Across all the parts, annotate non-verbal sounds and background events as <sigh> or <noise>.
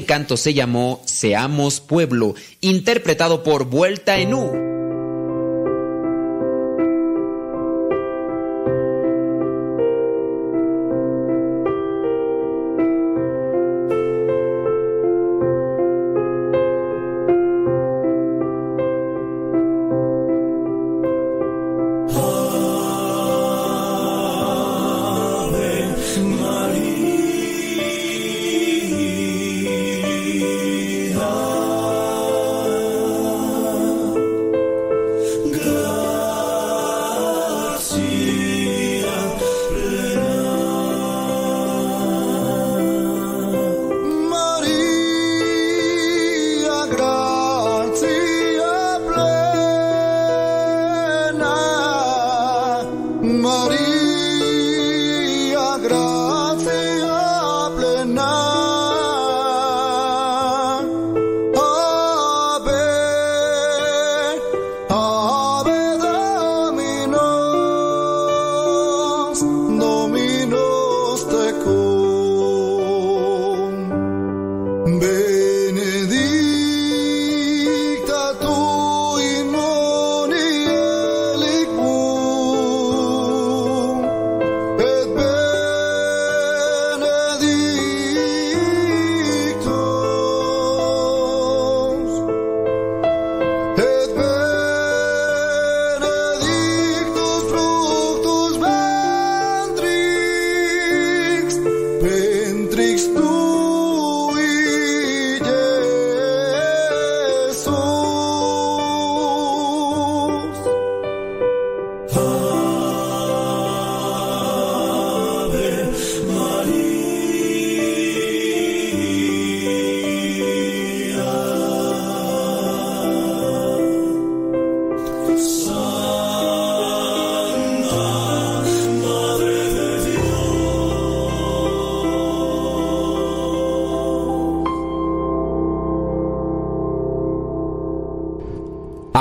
Este canto se llamó Seamos Pueblo, interpretado por Vuelta en U.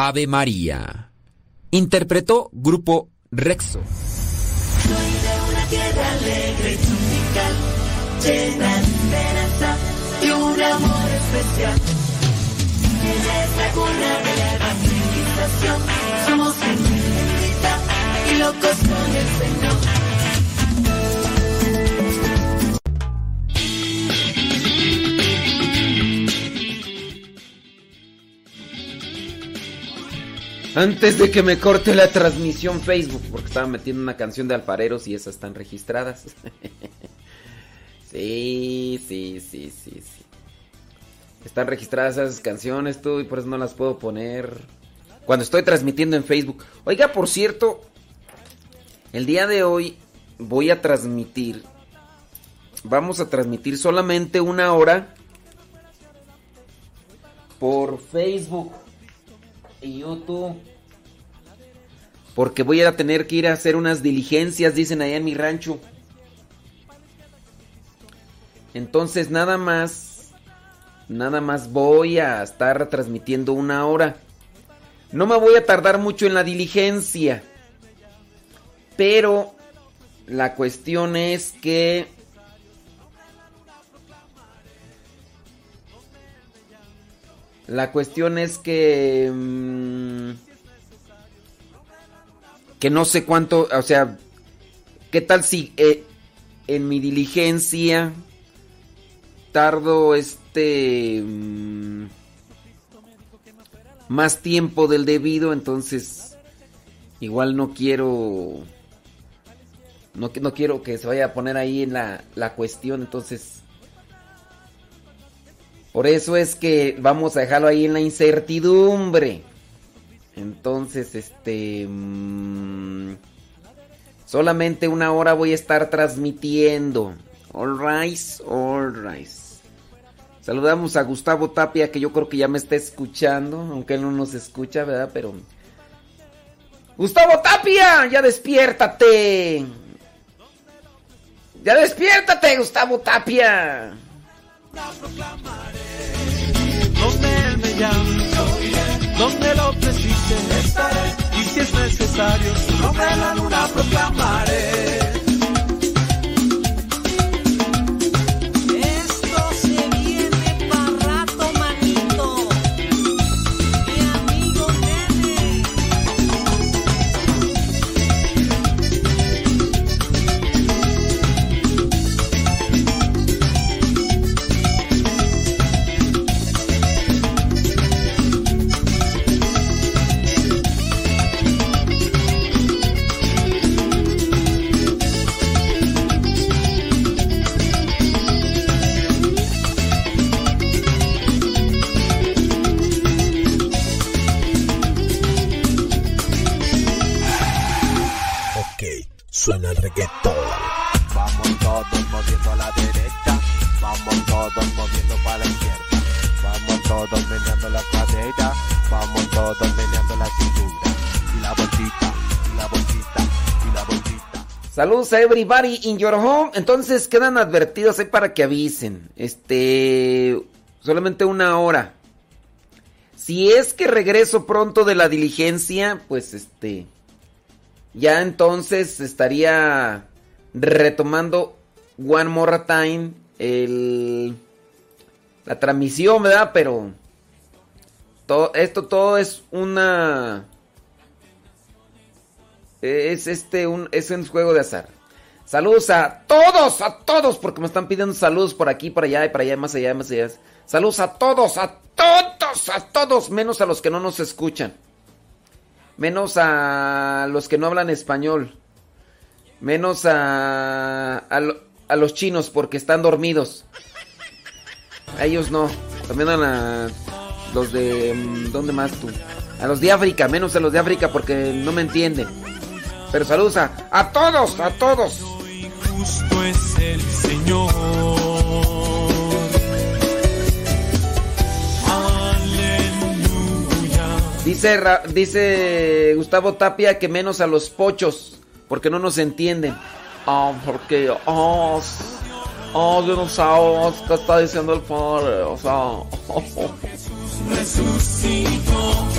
Ave María. Interpretó Grupo Rexo. Soy de una tierra alegre y tropical, llena de esperanza y un amor especial. Ella es la cuna de la evangelización, somos gente bendita y locos con el Antes de que me corte la transmisión Facebook, porque estaba metiendo una canción de alfareros y esas están registradas. <laughs> sí, sí, sí, sí, sí. Están registradas esas canciones, tú, y por eso no las puedo poner. Cuando estoy transmitiendo en Facebook. Oiga, por cierto, el día de hoy voy a transmitir. Vamos a transmitir solamente una hora por Facebook YouTube. Porque voy a tener que ir a hacer unas diligencias, dicen allá en mi rancho. Entonces nada más, nada más voy a estar transmitiendo una hora. No me voy a tardar mucho en la diligencia. Pero la cuestión es que... La cuestión es que... mm, que no sé cuánto, o sea, ¿qué tal si eh, en mi diligencia tardo este mm, más tiempo del debido, entonces igual no quiero no, no quiero que se vaya a poner ahí en la, la cuestión, entonces por eso es que vamos a dejarlo ahí en la incertidumbre. Entonces, este... mm, solamente una hora voy a estar transmitiendo. Alright, alright. Saludamos a Gustavo Tapia, que yo creo que ya me está escuchando, aunque él no nos escucha, ¿verdad? Pero... Gustavo Tapia, ya despiértate. Ya despiértate, Gustavo Tapia. Donde Él me llame, donde lo precise estaré, y si es necesario, su la luna proclamaré. Saludos a everybody in your home. Entonces quedan advertidos ahí para que avisen. Este. Solamente una hora. Si es que regreso pronto de la diligencia, pues este. Ya entonces estaría retomando One More Time el. La transmisión, ¿verdad? Pero. Todo, esto todo es una. Es este un es un juego de azar. Saludos a todos, a todos, porque me están pidiendo saludos por aquí, por allá y para allá, más allá, más allá. Saludos a todos, a todos, a todos, menos a los que no nos escuchan. Menos a los que no hablan español. Menos a a, a los chinos porque están dormidos. A ellos no. También a los de mm, ¿dónde más tú? A los de África, menos a los de África porque no me entienden. Pero saludos a, todos, a todos. Justo. Dice, dice Gustavo Tapia que menos a los pochos, porque no nos entienden. Ah, porque, ah, s- ah, yo no ah, ¿qué está diciendo el padre? O sea, <laughs> resucitó. Ante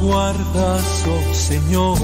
guardas, oh Señor.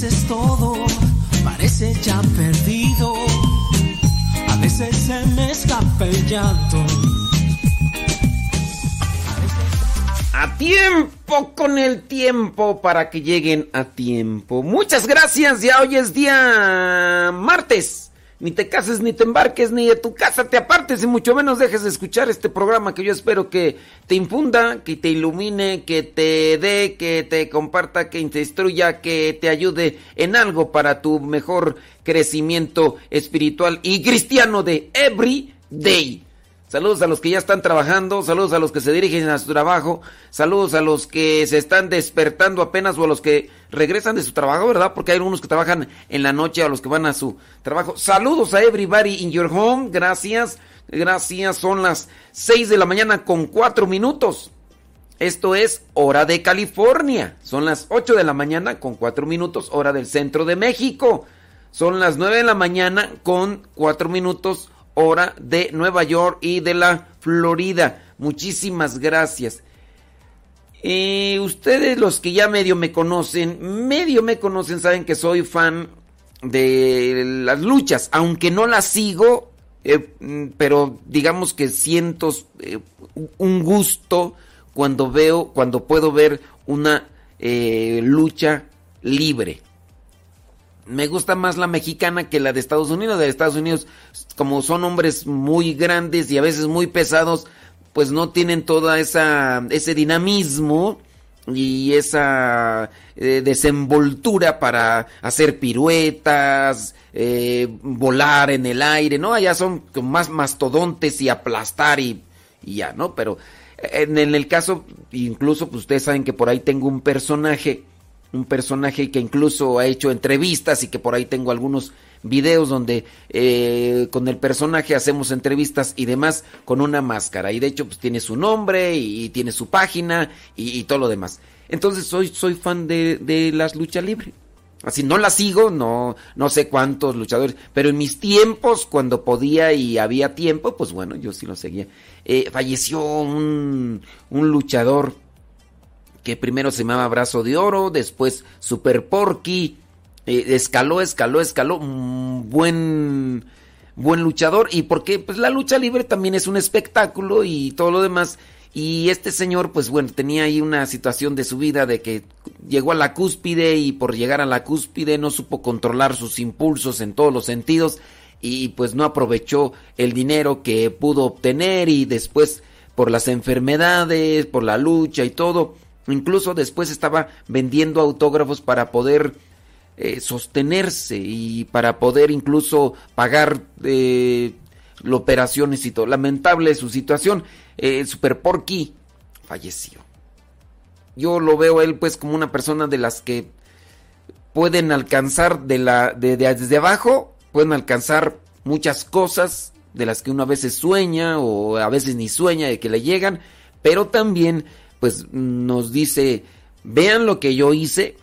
Veces todo parece ya perdido. A veces se me escapa el llanto. A tiempo con el tiempo para que lleguen a tiempo. Muchas gracias. Ya hoy es día martes. Ni te cases, ni te embarques, ni de tu casa te apartes, y mucho menos dejes de escuchar este programa que yo espero que te infunda, que te ilumine, que te dé, que te comparta, que te instruya, que te ayude en algo para tu mejor crecimiento espiritual y cristiano de every day. Saludos a los que ya están trabajando, saludos a los que se dirigen a su trabajo, saludos a los que se están despertando apenas o a los que regresan de su trabajo, ¿verdad? Porque hay algunos que trabajan en la noche, a los que van a su trabajo. Saludos a everybody in your home, gracias, gracias. Son las 6 de la mañana con 4 minutos. Esto es hora de California. Son las 8 de la mañana con 4 minutos, hora del centro de México. Son las 9 de la mañana con 4 minutos, hora de Nueva York y de la Florida. Muchísimas gracias. Eh, ustedes los que ya medio me conocen, medio me conocen, saben que soy fan de las luchas, aunque no las sigo, eh, pero digamos que siento eh, un gusto cuando veo, cuando puedo ver una eh, lucha libre. Me gusta más la mexicana que la de Estados Unidos. De Estados Unidos, como son hombres muy grandes y a veces muy pesados, pues no tienen toda esa ese dinamismo y esa eh, desenvoltura para hacer piruetas, eh, volar en el aire, ¿no? Allá son más mastodontes y aplastar y, ya, ¿no? Pero en, en el caso, incluso pues ustedes saben que por ahí tengo un personaje, un personaje que incluso ha hecho entrevistas y que por ahí tengo algunos videos donde eh, con el personaje hacemos entrevistas y demás con una máscara. Y de hecho, pues tiene su nombre y, tiene su página y, todo lo demás. Entonces soy, soy fan de, de las luchas libres. Así no las sigo, no, no sé cuántos luchadores, pero en mis tiempos, cuando podía y había tiempo, pues bueno, yo sí lo seguía. Eh, falleció un, un luchador que primero se llamaba Brazo de Oro, después Super Porky, eh, escaló, escaló, escaló, un buen, buen luchador, y porque pues la lucha libre también es un espectáculo y todo lo demás, y este señor pues bueno, tenía ahí una situación de su vida de que llegó a la cúspide y por llegar a la cúspide no supo controlar sus impulsos en todos los sentidos, y pues no aprovechó el dinero que pudo obtener y después por las enfermedades, por la lucha y todo. Incluso después estaba vendiendo autógrafos para poder eh, sostenerse y para poder incluso pagar eh, operaciones y todo. Lamentable su situación. Eh, Super Porky falleció. Yo lo veo a él pues como una persona de las que pueden alcanzar de la de- desde abajo, pueden alcanzar muchas cosas de las que uno a veces sueña o a veces ni sueña de que le llegan, pero también pues nos dice, vean lo que yo hice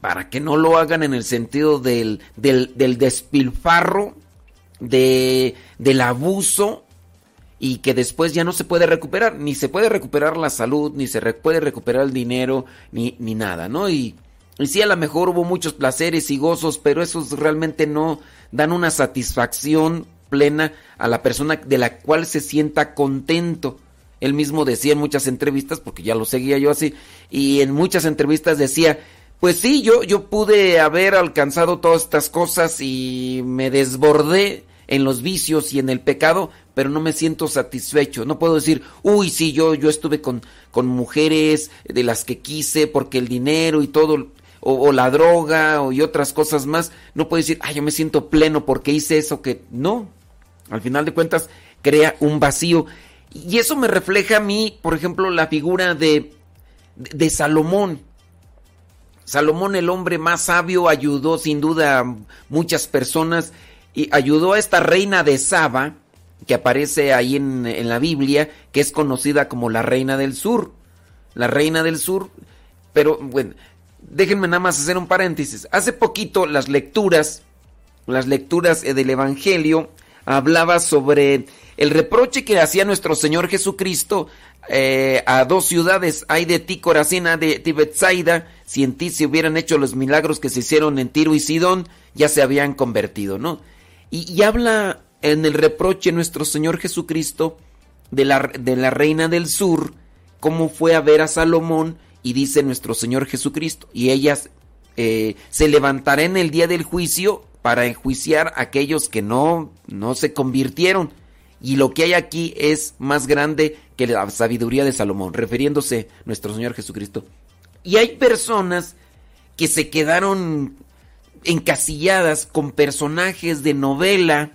para que no lo hagan en el sentido del, del, del despilfarro, de, del abuso y que después ya no se puede recuperar, ni se puede recuperar la salud, ni se puede recuperar el dinero, ni, ni nada, ¿no? Y, y sí, a lo mejor hubo muchos placeres y gozos, pero esos realmente no dan una satisfacción plena a la persona de la cual se sienta contento. Él mismo decía en muchas entrevistas, porque ya lo seguía yo así, y en muchas entrevistas decía, pues sí, yo, yo pude haber alcanzado todas estas cosas y me desbordé en los vicios y en el pecado, pero no me siento satisfecho. No puedo decir, uy, sí, yo, yo estuve con, con mujeres de las que quise porque el dinero y todo, o, o la droga o, y otras cosas más. No puedo decir, ay, yo me siento pleno porque hice eso que no. Al final de cuentas, crea un vacío. Y eso me refleja a mí, por ejemplo, la figura de, de, Salomón. Salomón, el hombre más sabio, ayudó sin duda a muchas personas y ayudó a esta reina de Saba, que aparece ahí en, en la Biblia, que es conocida como la reina del sur. La reina del sur, pero bueno, déjenme nada más hacer un paréntesis. Hace poquito las lecturas, las lecturas del Evangelio, hablaba sobre el reproche que hacía nuestro Señor Jesucristo eh, a dos ciudades, hay de ti Corazina, de ti Betsaida, si en ti se hubieran hecho los milagros que se hicieron en Tiro y Sidón, ya se habían convertido, ¿no? Y, y habla en el reproche nuestro Señor Jesucristo de la, de la reina del sur, cómo fue a ver a Salomón, y dice nuestro Señor Jesucristo, y ellas eh, se levantará en el día del juicio para enjuiciar a aquellos que no, no se convirtieron. Y lo que hay aquí es más grande que la sabiduría de Salomón, refiriéndose nuestro Señor Jesucristo. Y hay personas que se quedaron encasilladas con personajes de novela,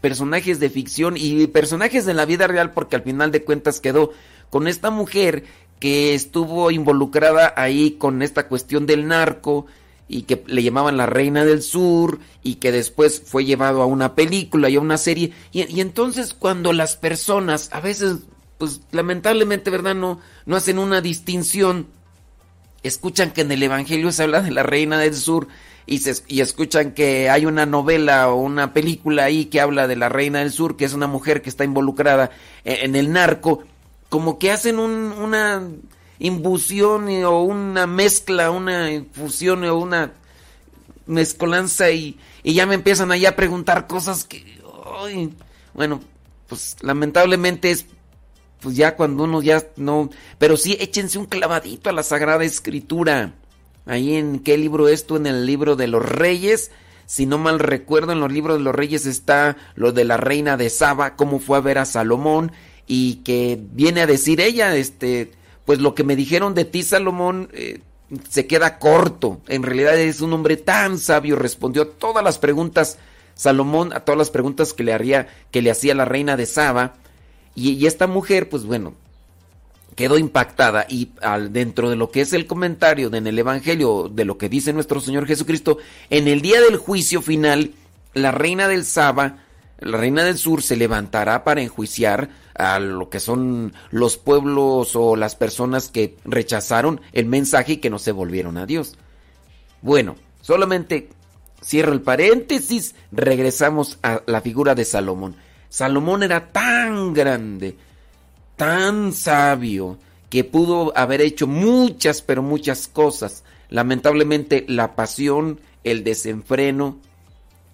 personajes de ficción y personajes de la vida real porque al final de cuentas quedó con esta mujer que estuvo involucrada ahí con esta cuestión del narco y que le llamaban la reina del sur y que después fue llevado a una película y a una serie. Y, entonces cuando las personas a veces pues lamentablemente verdad no no hacen una distinción. Escuchan que en el evangelio se habla de la reina del sur y, se, y escuchan que hay una novela o una película ahí que habla de la reina del sur que es una mujer que está involucrada en, en el narco como que hacen un, una imbusión o una mezcla, una infusión o una mezcolanza y, y ya me empiezan allá a preguntar cosas que, bueno, pues lamentablemente es, pues ya cuando uno ya no, pero sí échense un clavadito a la Sagrada Escritura. Ahí en qué libro esto, en el libro de los Reyes. Si no mal recuerdo, en los libros de los Reyes está lo de la reina de Saba, cómo fue a ver a Salomón y que viene a decir ella, este, pues lo que me dijeron de ti, Salomón, eh, se queda corto. En realidad es un hombre tan sabio, respondió a todas las preguntas, Salomón, a todas las preguntas que le haría, que le hacía la reina de Saba. Y, esta mujer, pues bueno, quedó impactada y al, dentro de lo que es el comentario en el Evangelio de lo que dice nuestro Señor Jesucristo, en el día del juicio final, la reina del Saba, la reina del sur, se levantará para enjuiciar a lo que son los pueblos o las personas que rechazaron el mensaje y que no se volvieron a Dios. Bueno, solamente cierro el paréntesis, regresamos a la figura de Salomón. Salomón era tan grande, tan sabio, que pudo haber hecho muchas, pero muchas cosas. Lamentablemente la pasión, el desenfreno,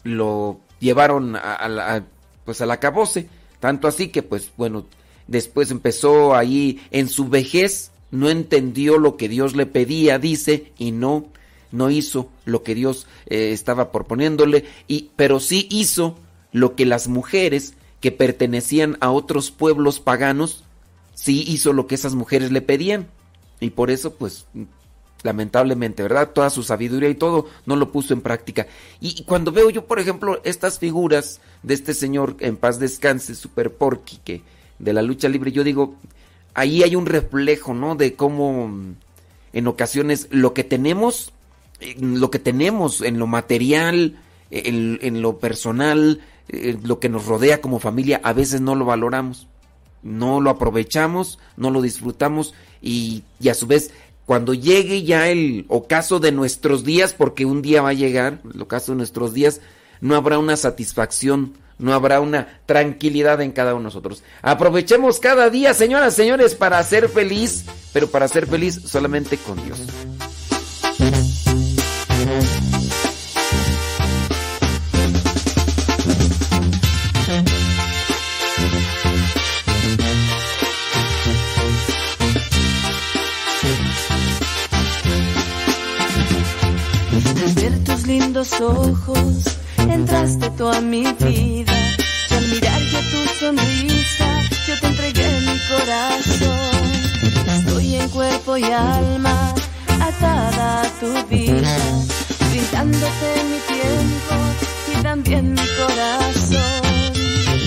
lo llevaron a, a a, pues al acabose. Tanto así que, pues bueno, después empezó ahí en su vejez, no entendió lo que Dios le pedía, dice, y no, no hizo lo que Dios eh, estaba proponiéndole, y, pero sí hizo lo que las mujeres que pertenecían a otros pueblos paganos sí hizo lo que esas mujeres le pedían. Y por eso, pues, lamentablemente, ¿verdad? Toda su sabiduría y todo no lo puso en práctica. Y, cuando veo yo, por ejemplo, estas figuras de este señor en paz descanse, Super Porky, que de la lucha libre, yo digo, ahí hay un reflejo, ¿no? De cómo mm, en ocasiones lo que tenemos, eh, lo que tenemos en lo material, en, en lo personal, eh, lo que nos rodea como familia, a veces no lo valoramos, no lo aprovechamos, no lo disfrutamos y a su vez cuando llegue ya el ocaso de nuestros días, porque un día va a llegar, el ocaso de nuestros días, no habrá una satisfacción, no habrá una tranquilidad en cada uno de nosotros. Aprovechemos cada día, señoras, señores, para ser feliz, pero para ser feliz solamente con Dios. Ojos, entraste tú a mi vida. Y al mirar yo tu sonrisa, yo te entregué mi corazón. Estoy en cuerpo y alma, atada a tu vida, brindándote mi tiempo y también mi corazón.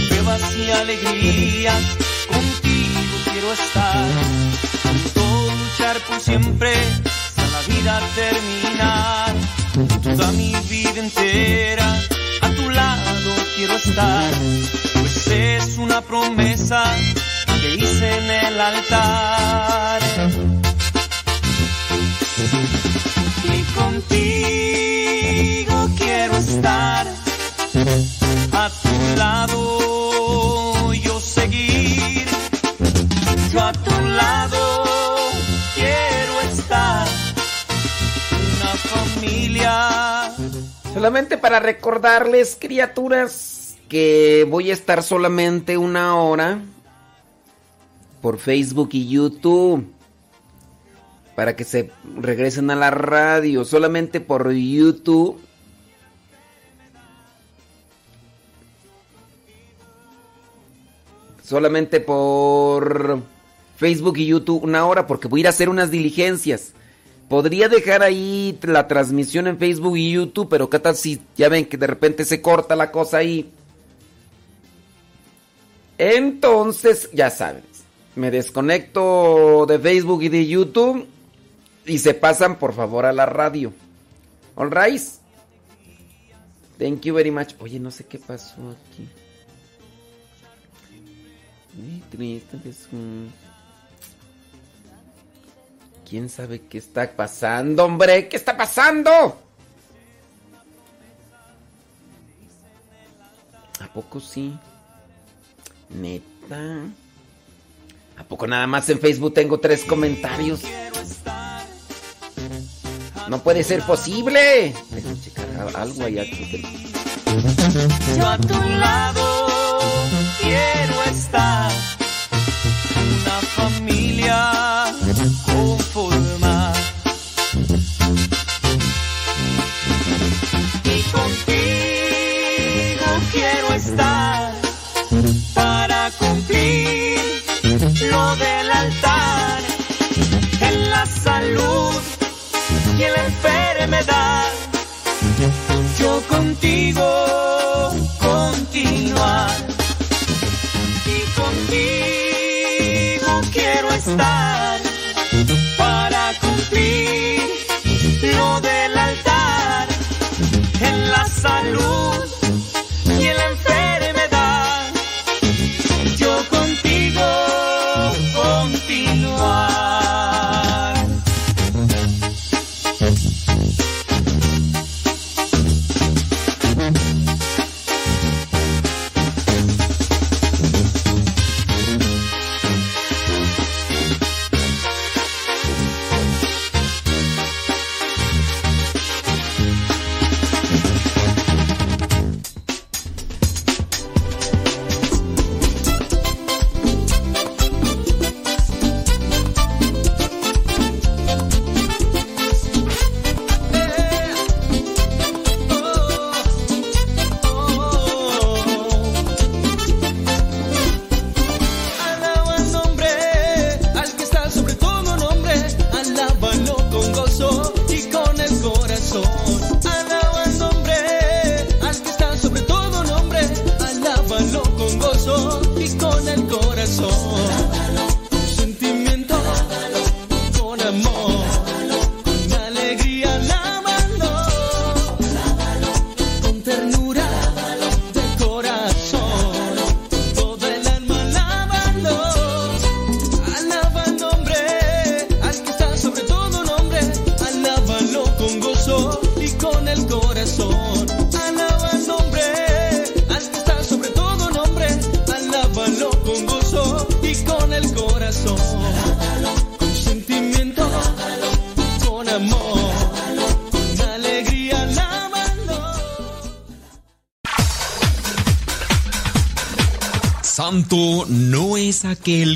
pruebas y alegrías, contigo quiero estar, junto luchar por siempre, hasta la vida terminar, toda mi vida entera, a tu lado quiero estar, pues es una promesa que hice en el altar. Y contigo quiero estar. A tu lado yo seguir, Solamente para recordarles, criaturas, que voy a estar solamente una hora por Facebook y YouTube. Para que se regresen a la radio. Solamente por YouTube. Solamente por Facebook y YouTube una hora porque voy a ir a hacer unas diligencias. Podría dejar ahí la transmisión en Facebook y YouTube, pero qué tal si ya ven que de repente se corta la cosa ahí. Entonces, ya saben, me desconecto de Facebook y de YouTube y se pasan por favor a la radio. All right. Thank you very much. Oye, no sé qué pasó aquí. ¿Quién sabe qué está pasando, hombre? ¿Qué está pasando? ¿A poco sí? Neta. ¿A poco nada más en Facebook tengo tres comentarios? No puede ser posible. Déjame checar algo allá. Yo a tu lado quiero estar, una familia conformar. Y contigo quiero estar para cumplir lo del altar. En la salud y en la enfermedad yo contigo continuar. Y contigo quiero estar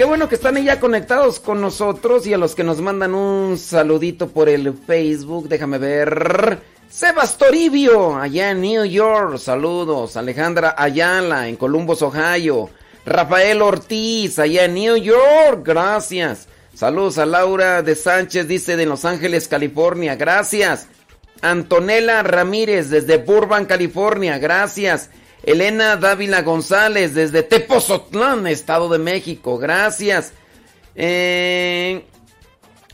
Qué bueno que están ya conectados con nosotros y a los que nos mandan un saludito por el Facebook. Déjame ver. Sebas Toribio, allá en New York. Saludos. Alejandra Ayala, en Columbus, Ohio. Rafael Ortiz, allá en New York. Gracias. Saludos a Laura de Sánchez, dice de Los Ángeles, California. Gracias. Antonella Ramírez, desde Burbank, California. Gracias. Elena Dávila González, desde Tepozotlán, Estado de México. Gracias. Eh,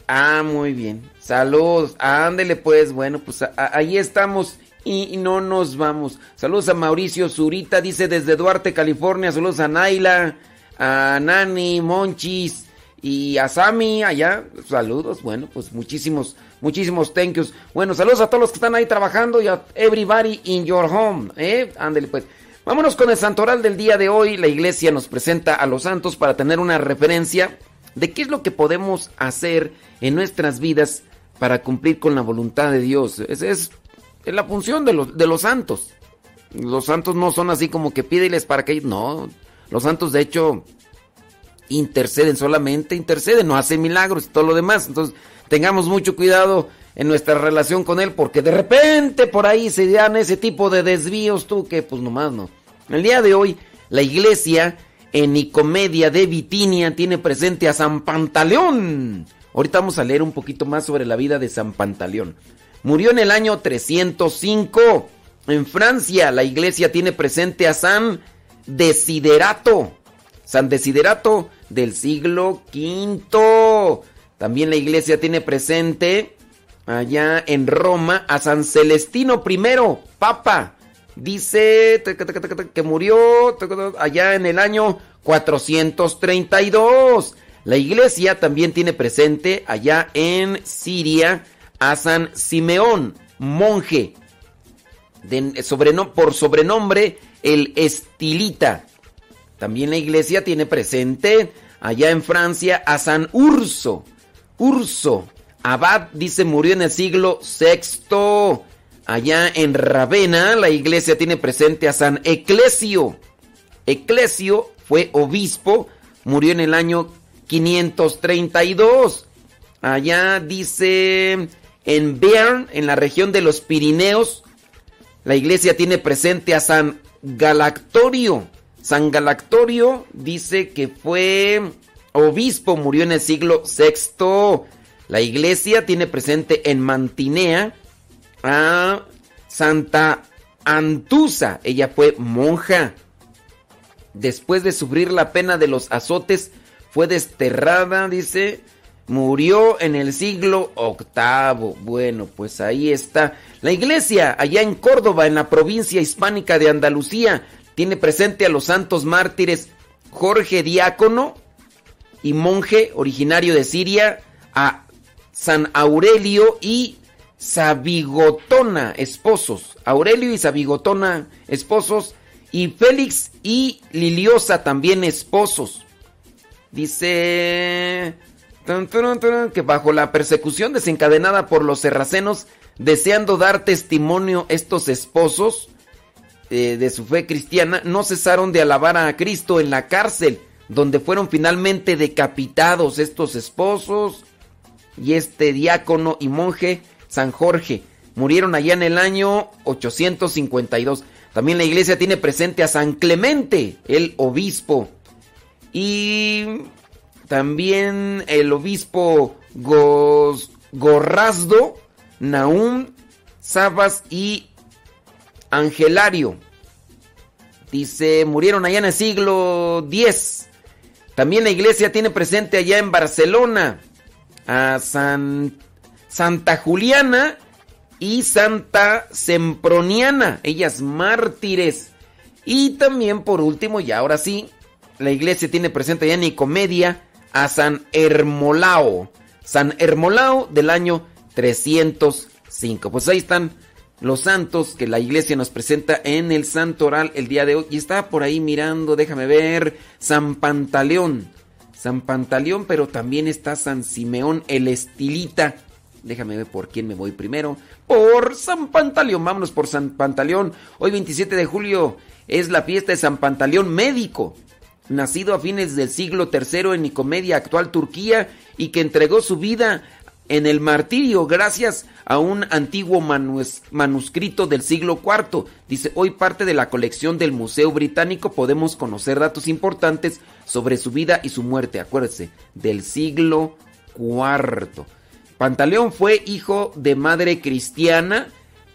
Ah, muy bien. Saludos. Ándele pues. Bueno, pues ahí estamos y, y no nos vamos. Saludos a Mauricio Zurita, dice desde Duarte, California. Saludos a Naila, a Nani, Monchis y a Sami allá. Saludos. Bueno, pues muchísimos, muchísimos thank yous. Bueno, saludos a todos los que están ahí trabajando y a everybody in your home. ¿eh? Ándele pues. Vámonos con el santoral del día de hoy. La iglesia nos presenta a los santos para tener una referencia de qué es lo que podemos hacer en nuestras vidas para cumplir con la voluntad de Dios. Esa es, es la función de los, de los santos. Los santos no son así como que pídeles para que... No, los santos de hecho interceden solamente, interceden, no hacen milagros y todo lo demás. Entonces tengamos mucho cuidado en nuestra relación con Él porque de repente por ahí se dan ese tipo de desvíos tú que pues nomás no. El día de hoy la iglesia en Nicomedia de Bitinia tiene presente a San Pantaleón. Ahorita vamos a leer un poquito más sobre la vida de San Pantaleón. Murió en el año 305. En Francia la iglesia tiene presente a San Desiderato. San Desiderato del siglo V. También la iglesia tiene presente allá en Roma a San Celestino I, Papa. Dice que murió allá en el año 432. La iglesia también tiene presente allá en Siria a San Simeón, monje, por sobrenombre el Estilita. También la iglesia tiene presente allá en Francia a San Urso. Urso, abad, dice, murió en el siglo VI. Allá en Ravenna la iglesia tiene presente a San Eclesio. Eclesio fue obispo, murió en el año 532. Allá dice en Bearn, en la región de los Pirineos, la iglesia tiene presente a San Galactorio. San Galactorio dice que fue obispo, murió en el siglo VI. La iglesia tiene presente en Mantinea a Santa Antusa. Ella fue monja. Después de sufrir la pena de los azotes, fue desterrada, dice. Murió en el siglo VIII. Bueno, pues ahí está. La iglesia, allá en Córdoba, en la provincia hispánica de Andalucía, tiene presente a los santos mártires Jorge Diácono y monje originario de Siria, a San Aurelio y Sabigotona, esposos. Aurelio y Sabigotona, esposos. Y Félix y Liliosa, también esposos. Dice que bajo la persecución desencadenada por los serracenos, deseando dar testimonio estos esposos eh, de su fe cristiana, no cesaron de alabar a Cristo en la cárcel, donde fueron finalmente decapitados estos esposos y este diácono y monje San Jorge. Murieron allá en el año 852. También la iglesia tiene presente a San Clemente, el obispo. Y también el obispo Gos- Gorrazdo, Naum, Sabas y Angelario. Dice, murieron allá en el siglo X. También la iglesia tiene presente allá en Barcelona a San, Santa Juliana y Santa Semproniana, ellas mártires. Y también por último, y ahora sí, la iglesia tiene presente allá en Nicomedia a San Hermolao. San Hermolao del año 305. Pues ahí están los santos que la iglesia nos presenta en el santo oral el día de hoy. Y estaba por ahí mirando, déjame ver, San Pantaleón. San Pantaleón, pero también está San Simeón el Estilita. Déjame ver por quién me voy primero. Por San Pantaleón, vámonos por San Pantaleón. Hoy 27 de julio es la fiesta de San Pantaleón médico, nacido a fines del siglo III en Nicomedia, actual Turquía, y que entregó su vida en el martirio gracias a un antiguo manus- manuscrito del siglo IV. Dice, hoy parte de la colección del Museo Británico podemos conocer datos importantes sobre su vida y su muerte. Acuérdese, del siglo IV. Pantaleón fue hijo de madre cristiana,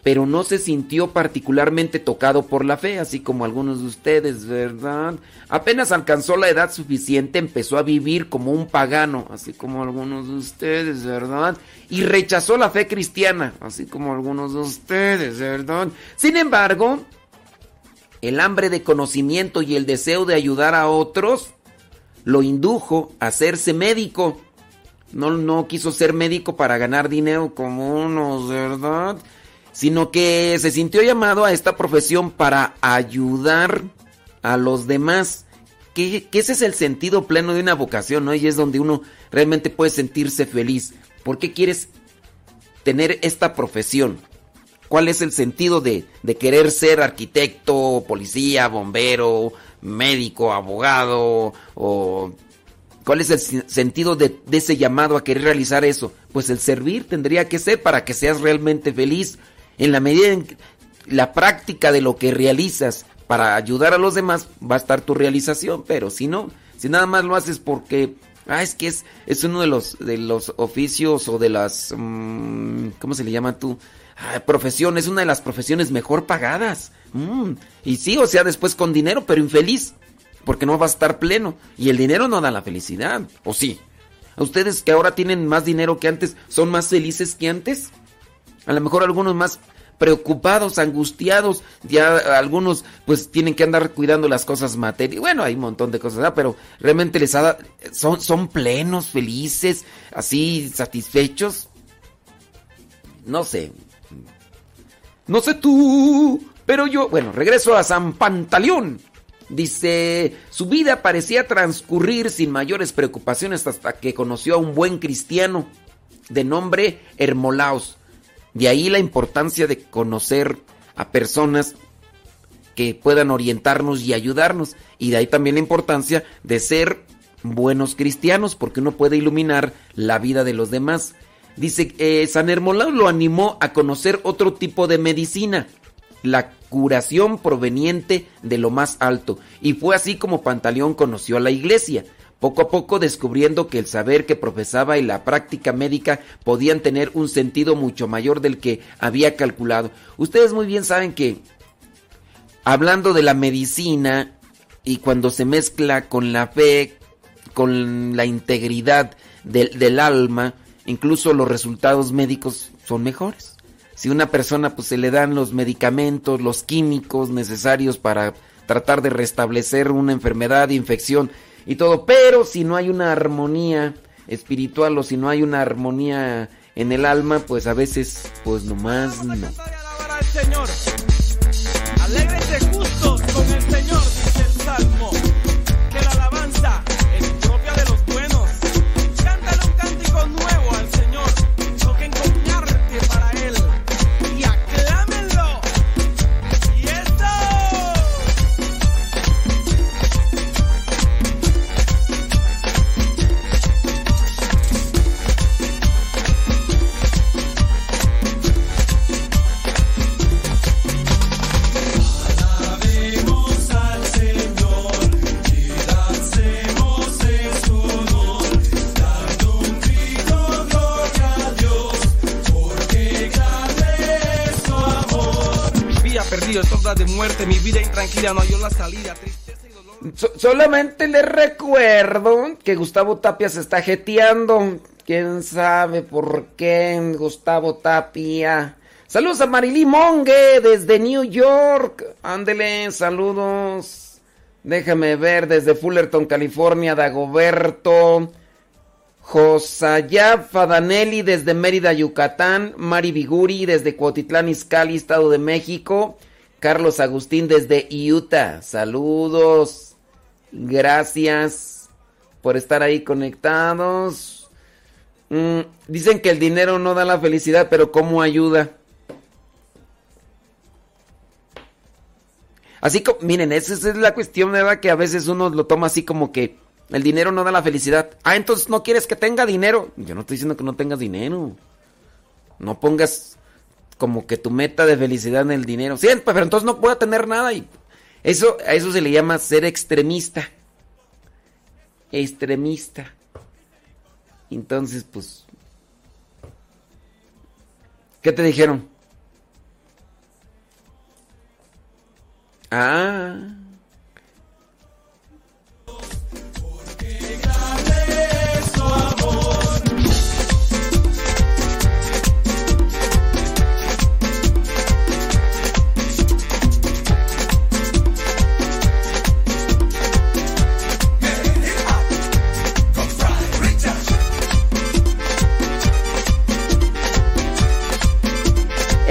pero no se sintió particularmente tocado por la fe, así como algunos de ustedes, ¿verdad? Apenas alcanzó la edad suficiente, empezó a vivir como un pagano, así como algunos de ustedes, ¿verdad? Y rechazó la fe cristiana, así como algunos de ustedes, ¿verdad? Sin embargo, el hambre de conocimiento y el deseo de ayudar a otros lo indujo a hacerse médico. No, no quiso ser médico para ganar dinero como unos, ¿verdad? Sino que se sintió llamado a esta profesión para ayudar a los demás. Que, ese es el sentido pleno de una vocación, ¿no? Y es donde uno realmente puede sentirse feliz. ¿Por qué quieres tener esta profesión? ¿Cuál es el sentido de, de querer ser arquitecto, policía, bombero, médico, abogado o ¿Cuál es el sentido de ese llamado a querer realizar eso? Pues el servir tendría que ser para que seas realmente feliz. En la medida en que la práctica de lo que realizas para ayudar a los demás va a estar tu realización, pero si no, si nada más lo haces porque, ah, es que es, es uno de los, de los oficios o de las, mm, ¿cómo se le llama tú? Ah, profesión, es una de las profesiones mejor pagadas. Mm, Y sí, o sea, después con dinero, pero infeliz porque no va a estar pleno. Y el dinero no da la felicidad, ¿o sí? ¿A ustedes que ahora tienen más dinero que antes son más felices que antes? A lo mejor algunos más preocupados, angustiados, ya algunos pues tienen que andar cuidando las cosas materiales. Bueno, hay un montón de cosas, pero realmente les ha da- son, son plenos, felices, así satisfechos. No sé. No sé tú, pero yo, bueno, regreso a San Pantaleón. Dice, su vida parecía transcurrir sin mayores preocupaciones hasta que conoció a un buen cristiano de nombre Hermolaos. De ahí la importancia de conocer a personas que puedan orientarnos y ayudarnos. Y de ahí también la importancia de ser buenos cristianos, porque uno puede iluminar la vida de los demás. Dice, eh, San Hermolao lo animó a conocer otro tipo de medicina, la curación proveniente de lo más alto. Y fue así como Pantaleón conoció a la iglesia, poco a poco descubriendo que el saber que profesaba y la práctica médica podían tener un sentido mucho mayor del que había calculado. Ustedes muy bien saben que hablando de la medicina y cuando se mezcla con la fe, con la integridad del, alma, incluso los resultados médicos son mejores. Si una persona pues se le dan los medicamentos, los químicos necesarios para tratar de restablecer una enfermedad, infección y todo, pero si no hay una armonía espiritual o si no hay una armonía en el alma, pues a veces pues nomás no. Señor. Solamente les recuerdo que Gustavo Tapia se está jeteando. ¿Quién sabe por qué Gustavo Tapia? Saludos a Marilí Monge desde New York. Ándele, saludos. Déjame ver desde Fullerton, California, Dagoberto. Josayab Fadanelli desde Mérida, Yucatán. Mari Biguri desde Cuautitlán, Izcalli, Estado de México. Carlos Agustín desde Utah. Saludos. Gracias por estar ahí conectados. Mm, dicen que el dinero no da la felicidad, pero ¿cómo ayuda? Así como, miren, esa es la cuestión, ¿verdad? Que a veces uno lo toma así como que el dinero no da la felicidad. Ah, entonces no quieres que tenga dinero. Yo no estoy diciendo que no tengas dinero. No pongas como que tu meta de felicidad en el dinero. Sí, pero entonces no puedo tener nada. Y eso, a eso se le llama ser extremista. Extremista. Entonces, pues. ¿Qué te dijeron? Ah.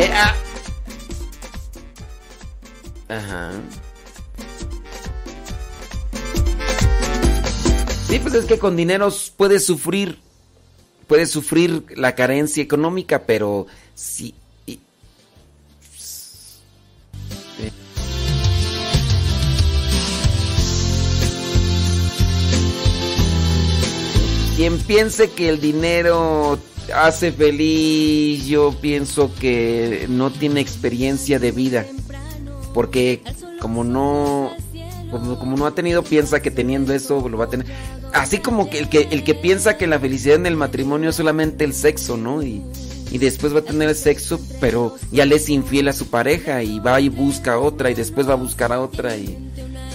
Eh, ah. Ajá. Sí, pues es que con dinero puedes sufrir, puedes sufrir la carencia económica, pero sí. y- eh. Quien piense que el dinero hace feliz, yo pienso que no tiene experiencia de vida. Porque como no como, como no ha tenido, piensa que teniendo eso lo va a tener. Así como que el que el que piensa que la felicidad en el matrimonio es solamente el sexo, ¿no? Y, y después va a tener el sexo, pero ya le es infiel a su pareja y va y busca otra y después va a buscar a otra y,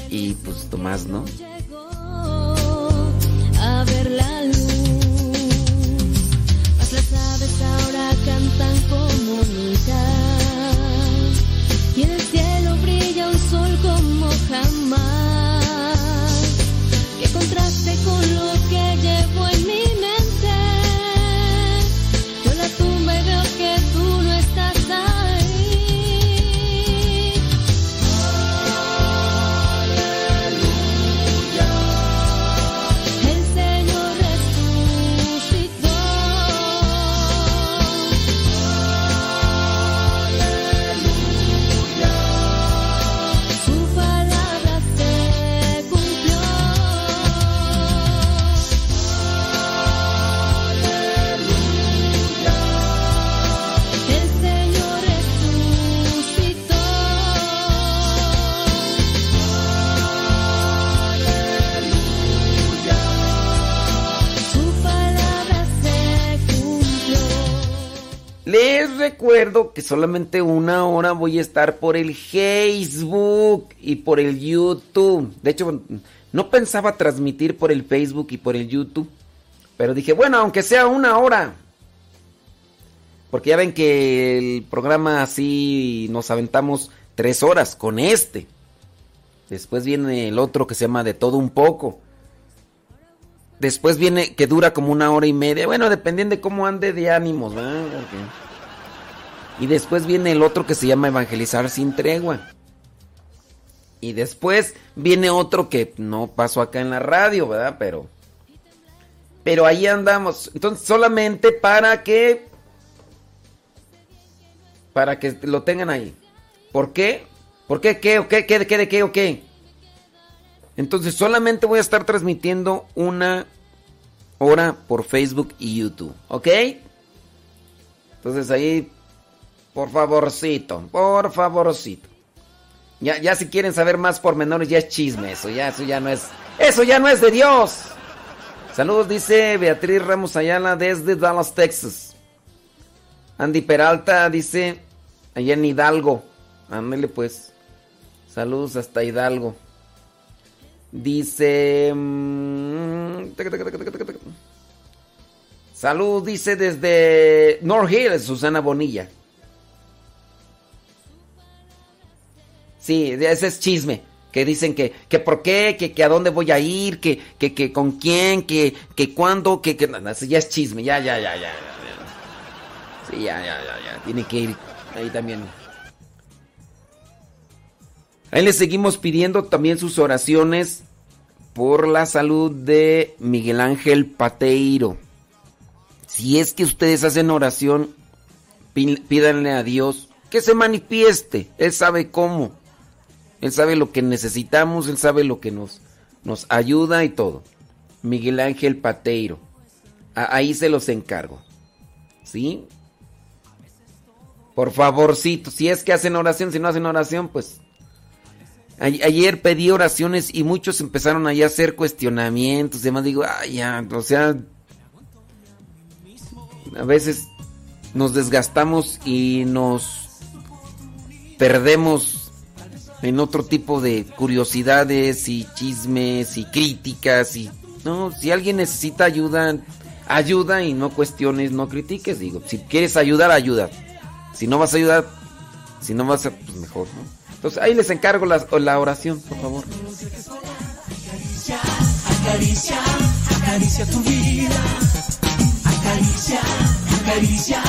y pues Tomás, ¿no? a ver recuerdo que solamente una hora voy a estar por el Facebook y por el YouTube. De hecho, no pensaba transmitir por el Facebook y por el YouTube. Pero dije, bueno, aunque sea una hora. Porque ya ven que el programa así nos aventamos tres horas con este. Después viene el otro que se llama De todo un poco. Después viene que dura como una hora y media. Bueno, dependiendo de cómo ande de ánimos, ¿verdad? Y después viene el otro que se llama Evangelizar sin tregua. Y después viene otro que no pasó acá en la radio, ¿verdad? Pero. Pero ahí andamos. Entonces, solamente para que. Para que lo tengan ahí. ¿Por qué? ¿Por qué? ¿Qué? ¿O qué? ¿Qué? ¿De qué? ¿De qué? ¿O qué? Entonces solamente voy a estar transmitiendo una hora por Facebook y YouTube, ¿ok? Entonces ahí, por favorcito, por favorcito. Ya, ya si quieren saber más pormenores, ya es chisme eso, ya eso ya no es, eso ya no es de Dios. Saludos, dice Beatriz Ramos Ayala desde Dallas, Texas. Andy Peralta dice allá en Hidalgo. Ándele pues. Saludos hasta Hidalgo. Dice. mm. Salud, dice desde North Hills, Susana Bonilla. Sí, ese es chisme. que dicen que, que por qué, que, que a dónde voy a ir, que, que, que con quién, que, que cuándo, que, que, no, ya es chisme, ya, ya, ya, ya. ya. Sí, ya, ya, ya, ya, tiene que ir ahí también. Ahí le seguimos pidiendo también sus oraciones por la salud de Miguel Ángel Pateiro. Si es que ustedes hacen oración, pí- pídanle a Dios que se manifieste. Él sabe cómo. Él sabe lo que necesitamos, él sabe lo que nos, nos ayuda y todo. Miguel Ángel Pateiro. Ahí se los encargo. ¿Sí? Por favorcito, si es que hacen oración, si no hacen oración, pues Ayer pedí oraciones y muchos empezaron ahí a hacer cuestionamientos. Y demás digo, ay, ya, o sea, a veces nos desgastamos y nos perdemos en otro tipo de curiosidades y chismes y críticas y no, si alguien necesita ayuda, ayuda y no cuestiones, no critiques, digo, si quieres ayudar, ayuda. Si no vas a ayudar, si no vas a, pues mejor. Entonces ahí les encargo la, la oración, por favor. Acaricia, acaricia tu vida. Acaricia, acaricia,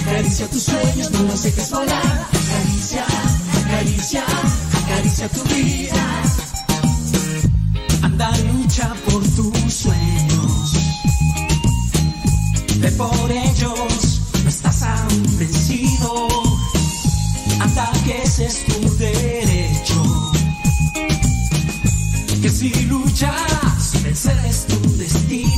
acaricia tus sueños, no los dejes volar. Acaricia, acaricia, acaricia tu vida. Anda, lucha por tus sueños. Ve por ellos, no estás aún vencido. Anda, que ese es tu derecho. Que si luchas, vencer es tu destino.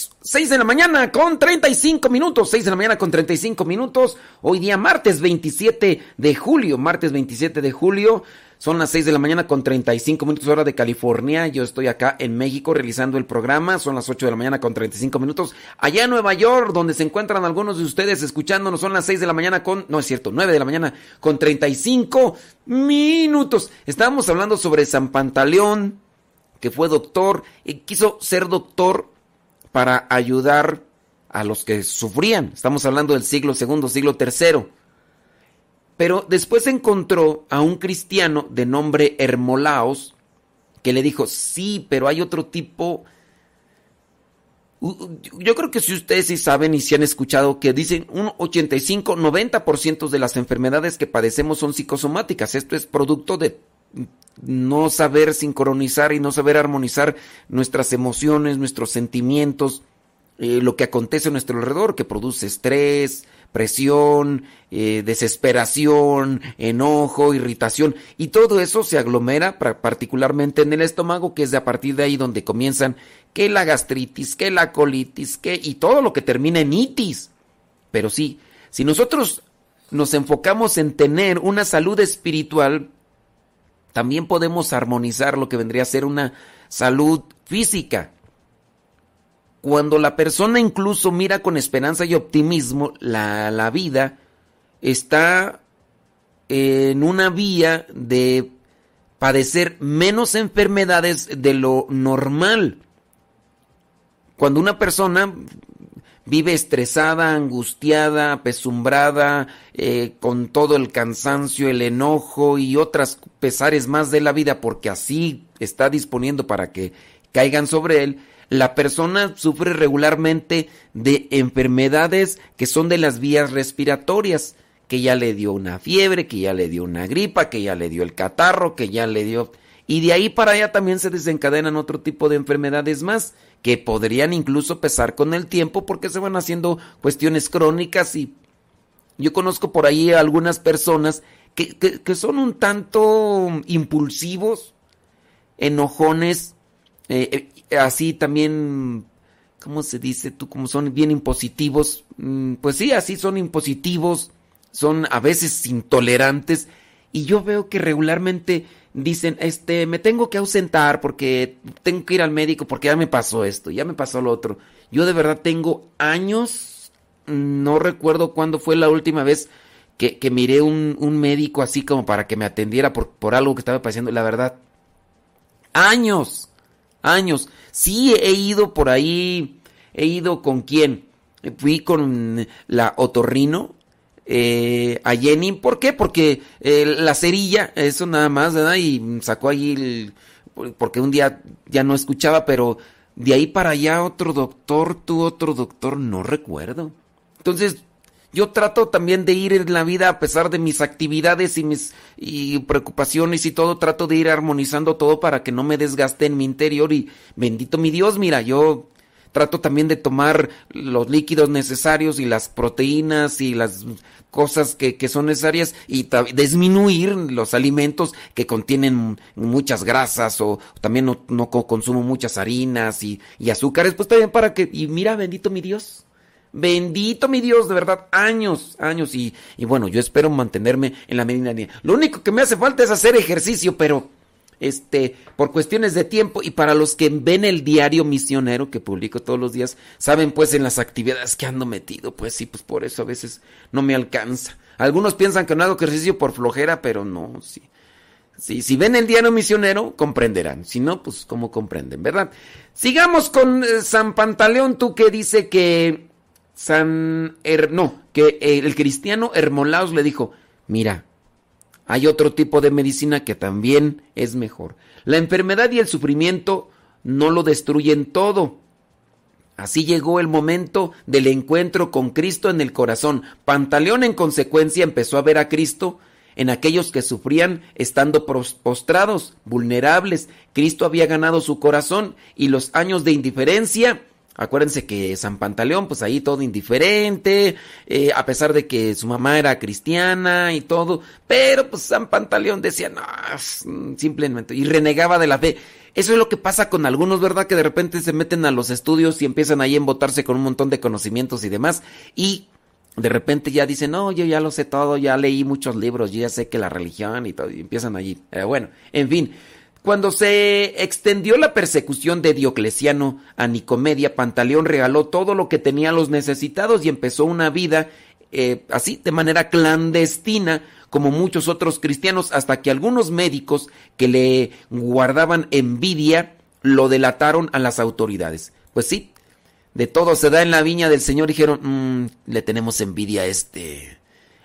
6 de la mañana con 35 minutos. 6 de la mañana con 35 minutos. Hoy día martes 27 de julio. Martes 27 de julio. Son las 6 de la mañana con 35 minutos hora de California. Yo estoy acá en México realizando el programa. Son las 8 de la mañana con 35 minutos. Allá en Nueva York, donde se encuentran algunos de ustedes escuchándonos, son las 6 de la mañana con... No es cierto, 9 de la mañana con 35 minutos. Estábamos hablando sobre San Pantaleón, que fue doctor y quiso ser doctor para ayudar a los que sufrían. Estamos hablando del siglo segundo, siglo tercero. Pero después encontró a un cristiano de nombre Hermolaos que le dijo, sí, pero hay otro tipo... Yo creo que si ustedes sí saben y si han escuchado que dicen un 85, 90% de las enfermedades que padecemos son psicosomáticas. Esto es producto de no saber sincronizar y no saber armonizar nuestras emociones, nuestros sentimientos, eh, lo que acontece a nuestro alrededor, que produce estrés, presión, eh, desesperación, enojo, irritación, y todo eso se aglomera particularmente en el estómago, que es de a partir de ahí donde comienzan que la gastritis, que la colitis, que y todo lo que termina en itis. Pero sí, si nosotros nos enfocamos en tener una salud espiritual, también podemos armonizar lo que vendría a ser una salud física. Cuando la persona incluso mira con esperanza y optimismo la, la vida, está en una vía de padecer menos enfermedades de lo normal. Cuando una persona vive estresada, angustiada, apesumbrada, eh, con todo el cansancio, el enojo y otras pesares más de la vida, porque así está disponiendo para que caigan sobre él, la persona sufre regularmente de enfermedades que son de las vías respiratorias, que ya le dio una fiebre, que ya le dio una gripa, que ya le dio el catarro, que ya le dio... Y de ahí para allá también se desencadenan otro tipo de enfermedades más, que podrían incluso pesar con el tiempo porque se van haciendo cuestiones crónicas y, Yo conozco por ahí algunas personas que, que- que son un tanto impulsivos, enojones, eh, eh, así también, ¿cómo se dice tú? Como son bien impositivos, mm, pues sí, así son impositivos, son a veces intolerantes, y yo veo que regularmente dicen, este, me tengo que ausentar porque tengo que ir al médico porque ya me pasó esto, ya me pasó lo otro. Yo de verdad tengo años, no recuerdo cuándo fue la última vez que, que miré un, un médico así como para que me atendiera por, por algo que estaba pasando, la verdad. Años, años. Sí he ido por ahí, he ido con quién. Fui con la otorrino eh, a Jenny. ¿Por qué? Porque eh, la cerilla, eso nada más, ¿verdad? Y sacó ahí el... Porque un día ya no escuchaba, pero de ahí para allá otro doctor, tú otro doctor, no recuerdo. Entonces, yo trato también de ir en la vida a pesar de mis actividades y mis y preocupaciones y todo, trato de ir armonizando todo para que no me desgaste en mi interior y bendito mi Dios, mira, yo trato también de tomar los líquidos necesarios y las proteínas y las cosas que, que son necesarias y disminuir los alimentos que contienen muchas grasas o también no, no co- consumo muchas harinas y, y azúcares, pues también para que, y mira, bendito mi Dios. Bendito mi Dios, de verdad, años, años y, y bueno, yo espero mantenerme en la medida. Lo único que me hace falta es hacer ejercicio, pero este, por cuestiones de tiempo y para los que ven el diario misionero que publico todos los días, saben pues en las actividades que ando metido, pues sí, pues por eso a veces no me alcanza. Algunos piensan que no hago ejercicio por flojera, pero no, sí. Sí, si ven el diario misionero, comprenderán. Si no, pues cómo comprenden, ¿verdad? Sigamos con eh, San Pantaleón, tú que dice que San... No, que eh, el cristiano Hermolaos le dijo, mira, hay otro tipo de medicina que también es mejor. La enfermedad y el sufrimiento no lo destruyen todo. Así llegó el momento del encuentro con Cristo en el corazón. Pantaleón en consecuencia empezó a ver a Cristo en aquellos que sufrían estando postrados, vulnerables. Cristo había ganado su corazón y los años de indiferencia Acuérdense que San Pantaleón, pues ahí todo indiferente, eh, a pesar de que su mamá era cristiana y todo, pero pues San Pantaleón decía, no, mm, simplemente, y renegaba de la fe. Eso es lo que pasa con algunos, ¿verdad? Que de repente se meten a los estudios y empiezan ahí a embotarse con un montón de conocimientos y demás, y de repente ya dicen, no, yo ya lo sé todo, ya leí muchos libros, ya sé que la religión y todo, y empiezan allí. Bueno, en fin. Cuando se extendió la persecución de Diocleciano a Nicomedia, Pantaleón regaló todo lo que tenía a los necesitados y empezó una vida eh, así, de manera clandestina, como muchos otros cristianos, hasta que algunos médicos que le guardaban envidia lo delataron a las autoridades. Pues sí, de todo se da en la viña del Señor, dijeron, "Mm, le tenemos envidia a este.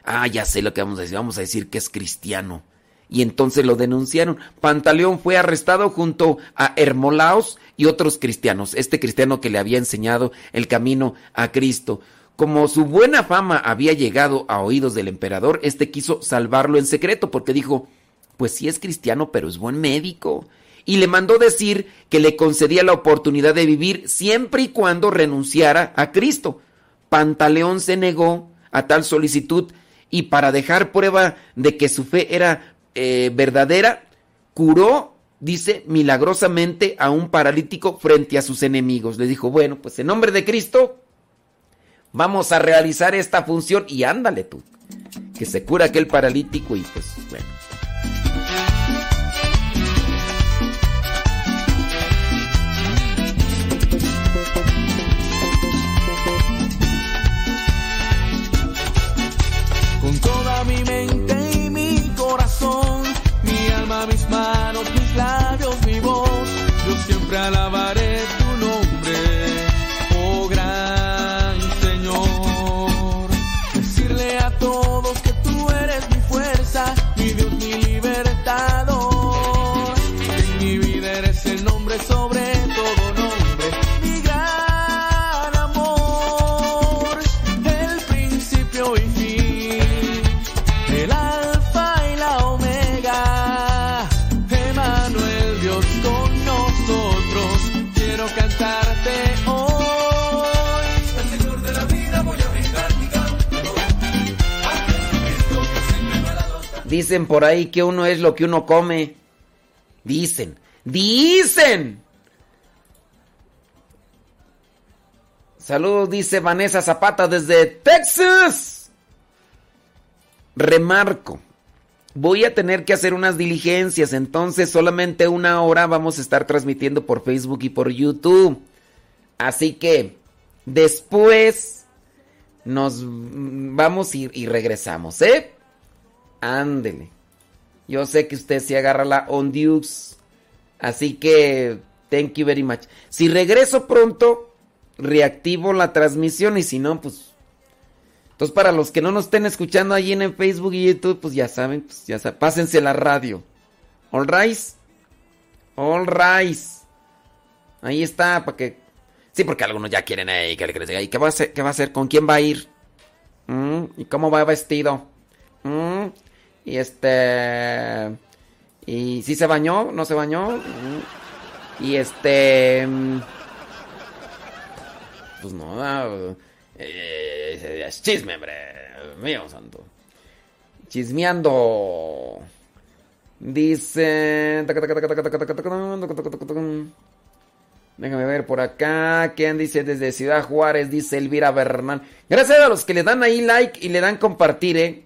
Ah, ya sé lo que vamos a decir, vamos a decir que es cristiano y entonces lo denunciaron. Pantaleón fue arrestado junto a Hermolaos y otros cristianos, este cristiano que le había enseñado el camino a Cristo. Como su buena fama había llegado a oídos del emperador, este quiso salvarlo en secreto porque dijo, pues sí es cristiano, pero es buen médico. Y le mandó decir que le concedía la oportunidad de vivir siempre y cuando renunciara a Cristo. Pantaleón se negó a tal solicitud y para dejar prueba de que su fe era eh, verdadera, curó, dice, milagrosamente a un paralítico frente a sus enemigos. Le dijo, bueno, pues en nombre de Cristo, vamos a realizar esta función y ándale tú, que se cura aquel paralítico y pues bueno. Dicen por ahí que uno es lo que uno come. Dicen, dicen. Saludos, dice Vanessa Zapata desde Texas. Remarco, voy a tener que hacer unas diligencias, entonces solamente una hora vamos a estar transmitiendo por Facebook y por YouTube. Así que después nos vamos y, y regresamos, ¿eh? Ándele. Yo sé que usted se agarra la on. Así que, thank you very much. Si regreso pronto, reactivo la transmisión y si no, pues... Entonces, para los que no nos estén escuchando allí en Facebook y YouTube, pues ya saben, pues ya saben, pásense la radio. All right. All right. Ahí está, para que... Sí, porque algunos ya quieren, "Ey, que le que ¿y qué va a hacer? ¿Qué va a hacer? ¿Con quién va a ir? ¿Mm? ¿Y cómo va vestido? ¿Mm? Y este... ¿Y si se bañó? ¿No se bañó? ¿Mm? Y este... mm, Pues no, da, eh, es chisme, hombre. Mío santo. Chismeando. Dice... Déjame ver por acá. ¿Quién dice desde Ciudad Juárez? Dice Elvira Bernal. Gracias a los que le dan ahí like y le dan compartir, eh.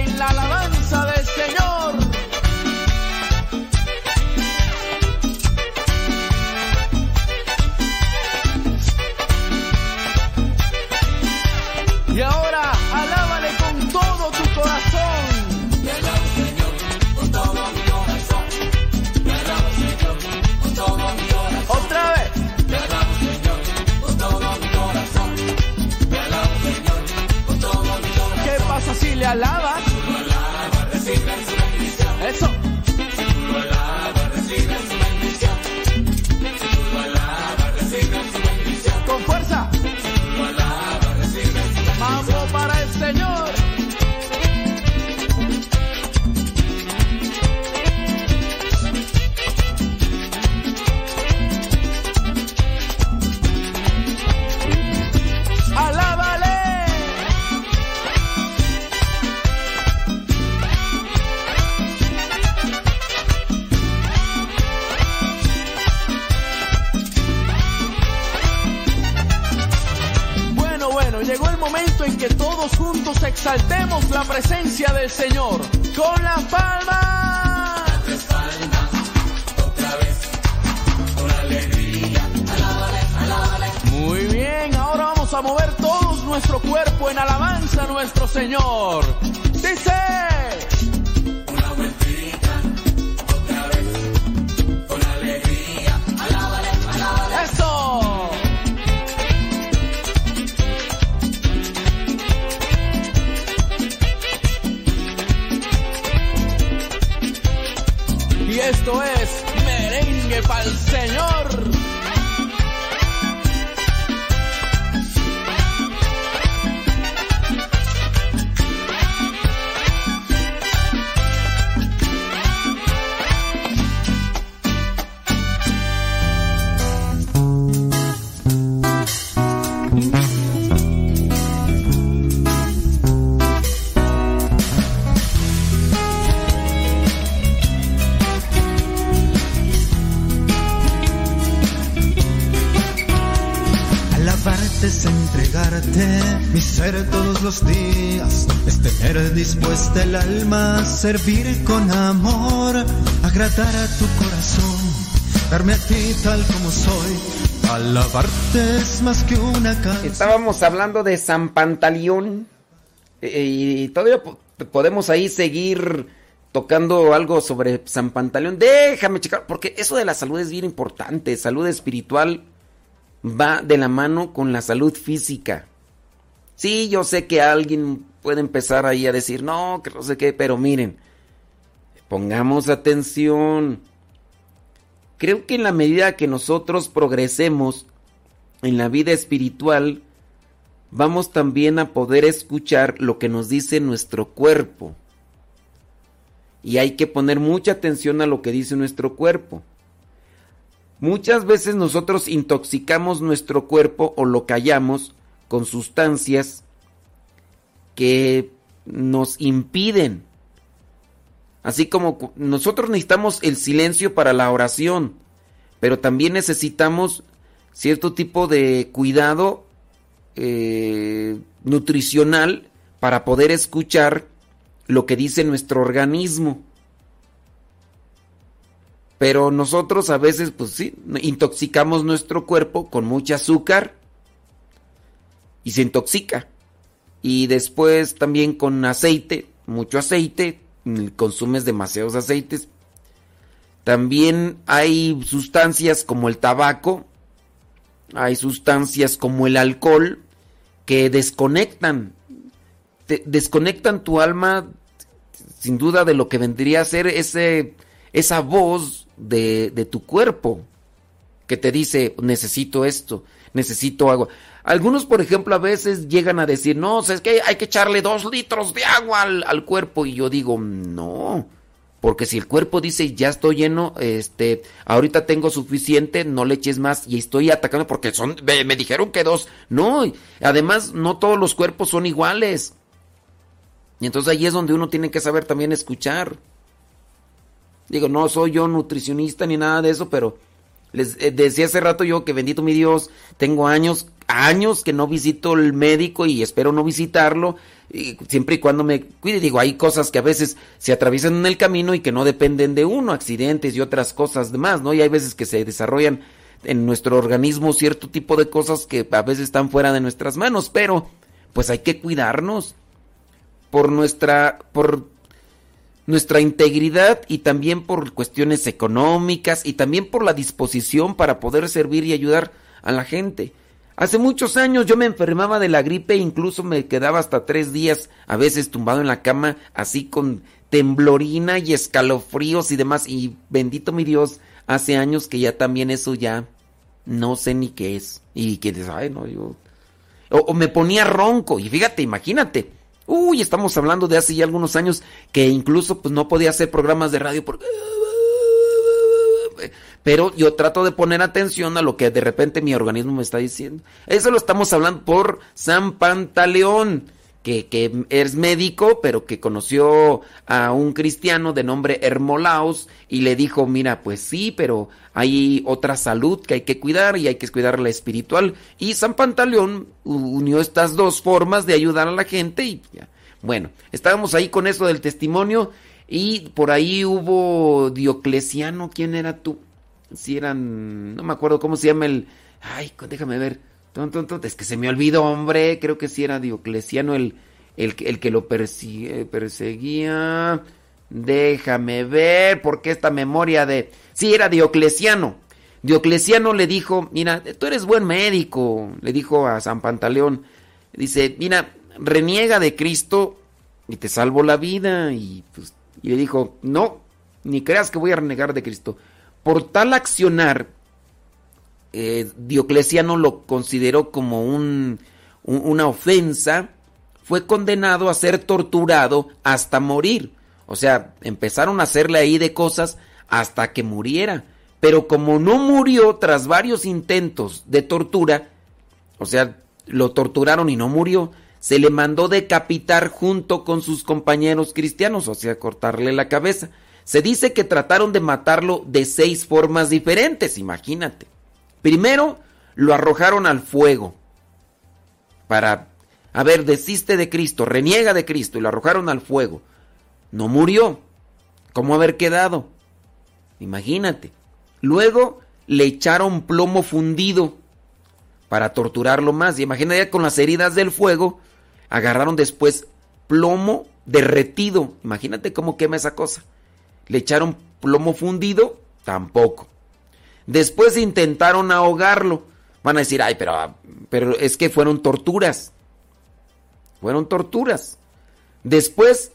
Le alabas? Del Señor con las palmas. Muy bien, ahora vamos a mover todos nuestro cuerpo en alabanza a nuestro Señor. Dispuesta el alma a servir con amor, agradar a tu corazón, darme a ti tal como soy. Alabarte es más que una canción. Estábamos hablando de San Pantaleón. eh, Y todavía po- podemos ahí seguir tocando algo sobre San Pantaleón. Déjame checar, porque eso de la salud es bien importante. Salud espiritual va de la mano con la salud física. Sí, yo sé que alguien puede empezar ahí a decir, no, que no sé qué, pero miren, pongamos atención. Creo que en la medida que nosotros progresemos en la vida espiritual, vamos también a poder escuchar lo que nos dice nuestro cuerpo. Y hay que poner mucha atención a lo que dice nuestro cuerpo. Muchas veces nosotros intoxicamos nuestro cuerpo o lo callamos con sustancias que nos impiden. Así como nosotros necesitamos el silencio para la oración, pero también necesitamos cierto tipo de cuidado eh, nutricional para poder escuchar lo que dice nuestro organismo. Pero nosotros a veces, pues sí, intoxicamos nuestro cuerpo con mucho azúcar y se intoxica. Y después también con aceite, mucho aceite, mm, consumes demasiados aceites. También hay sustancias como el tabaco, hay sustancias como el alcohol que desconectan, desconectan tu alma sin duda de lo que vendría a ser ese, esa voz de, de tu cuerpo que te dice necesito esto, necesito agua. Algunos, por ejemplo, a veces llegan a decir, no, es que hay que echarle dos litros de agua al, al cuerpo. Y yo digo, no, porque si el cuerpo dice, ya estoy lleno, este, ahorita tengo suficiente, no le eches más y estoy atacando porque son, me, me dijeron que dos. No, además no todos los cuerpos son iguales. Y entonces ahí es donde uno tiene que saber también escuchar. Digo, no soy yo nutricionista ni nada de eso, pero les eh, decía hace rato yo que bendito mi Dios, tengo años, años que no visito el médico y espero no visitarlo, y siempre y cuando me cuide. Digo, hay cosas que a veces se atraviesan en el camino y que no dependen de uno, accidentes y otras cosas demás, ¿no? Y hay veces que se desarrollan en nuestro organismo cierto tipo de cosas que a veces están fuera de nuestras manos, pero pues hay que cuidarnos por nuestra, por nuestra integridad y también por cuestiones económicas y también por la disposición para poder servir y ayudar a la gente. Hace muchos años yo me enfermaba de la gripe e incluso me quedaba hasta tres días a veces tumbado en la cama así con temblorina y escalofríos y demás. Y bendito mi Dios, hace años que ya también eso ya no sé ni qué es. Y que ay no, yo... O, o me ponía ronco. Y fíjate, imagínate, Uy, estamos hablando de hace ya algunos años que incluso pues no podía hacer programas de radio porque... Pero yo trato de poner atención a lo que de repente mi organismo me está diciendo. Eso lo estamos hablando por San Pantaleón, que, que es médico, pero que conoció a un cristiano de nombre Hermolaos y le dijo, mira, pues sí, pero hay otra salud que hay que cuidar y hay que cuidar la espiritual. Y San Pantaleón unió estas dos formas de ayudar a la gente y ya. Bueno, estábamos ahí con eso del testimonio y por ahí hubo Diocleciano, ¿quién era tú? Si eran, no me acuerdo cómo se llama el, ay, déjame ver, es que se me olvidó, hombre, creo que sí era Diocleciano el, el, el que lo perseguía, déjame ver, porque esta memoria de, sí, era Diocleciano. Diocleciano le dijo, mira, tú eres buen médico, le dijo a San Pantaleón, dice, mira, reniega de Cristo y te salvo la vida. Y, pues, y le dijo, no, ni creas que voy a renegar de Cristo. Por tal accionar, eh, Diocleciano lo consideró como un, un, una ofensa, fue condenado a ser torturado hasta morir. O sea, empezaron a hacerle ahí de cosas hasta que muriera. Pero como no murió tras varios intentos de tortura, o sea, lo torturaron y no murió, se le mandó decapitar junto con sus compañeros cristianos, o sea, cortarle la cabeza. Se dice que trataron de matarlo de seis formas diferentes, imagínate. Primero, lo arrojaron al fuego para, a ver, desiste de Cristo, reniega de Cristo y lo arrojaron al fuego. No murió. ¿Cómo haber quedado? Imagínate. Luego le echaron plomo fundido para torturarlo más. Y imagínate con las heridas del fuego, agarraron después plomo derretido. Imagínate cómo quema esa cosa. Le echaron plomo fundido, tampoco. Después intentaron ahogarlo. Van a decir, ay, pero, pero es que fueron torturas. Fueron torturas. Después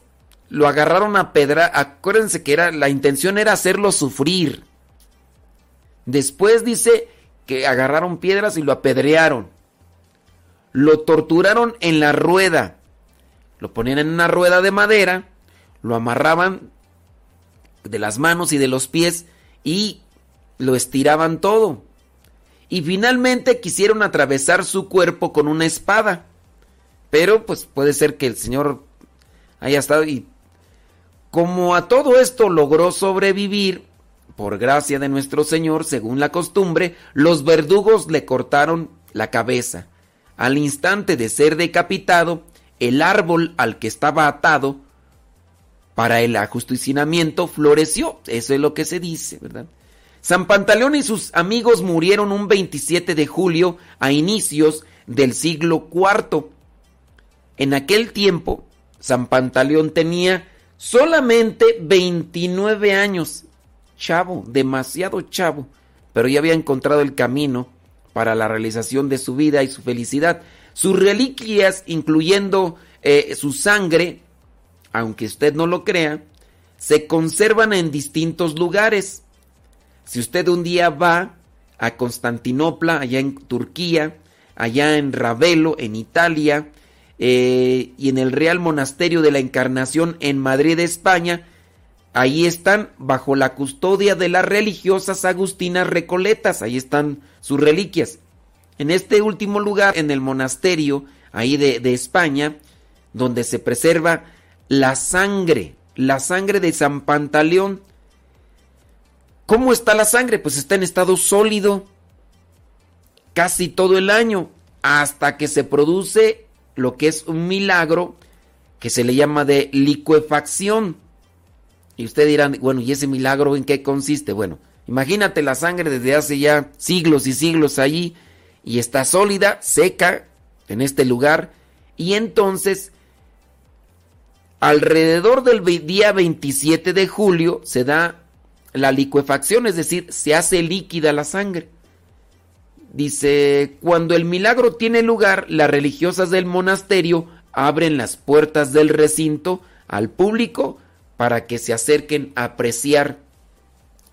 lo agarraron a pedra. Acuérdense que era, la intención era hacerlo sufrir. Después dice que agarraron piedras y lo apedrearon. Lo torturaron en la rueda. Lo ponían en una rueda de madera, lo amarraban de las manos y de los pies y lo estiraban todo. Y finalmente quisieron atravesar su cuerpo con una espada. Pero pues puede ser que el Señor haya estado y como a todo esto logró sobrevivir, por gracia de nuestro Señor, según la costumbre, los verdugos le cortaron la cabeza. Al instante de ser decapitado, el árbol al que estaba atado para el ajusticiamiento floreció. Eso es lo que se dice, ¿verdad? San Pantaleón y sus amigos murieron un 27 de julio a inicios del siglo IV. En aquel tiempo, San Pantaleón tenía solamente 29 años. Chavo, demasiado chavo, pero ya había encontrado el camino para la realización de su vida y su felicidad. Sus reliquias, incluyendo eh, su sangre, aunque usted no lo crea, se conservan en distintos lugares. Si usted un día va a Constantinopla, allá en Turquía, allá en Ravelo, en Italia, eh, y en el Real Monasterio de la Encarnación en Madrid, España, ahí están bajo la custodia de las religiosas agustinas recoletas, ahí están sus reliquias. En este último lugar, en el monasterio, ahí de, de España, donde se preserva la sangre, la sangre de San Pantaleón. ¿Cómo está la sangre? Pues está en estado sólido casi todo el año, hasta que se produce lo que es un milagro que se le llama de licuefacción. Y ustedes dirán, bueno, ¿y ese milagro en qué consiste? Bueno, imagínate la sangre desde hace ya siglos y siglos allí y está sólida, seca en este lugar y entonces alrededor del día 27 de julio se da la licuefacción, es decir, se hace líquida la sangre. Dice, cuando el milagro tiene lugar, las religiosas del monasterio abren las puertas del recinto al público para que se acerquen a apreciar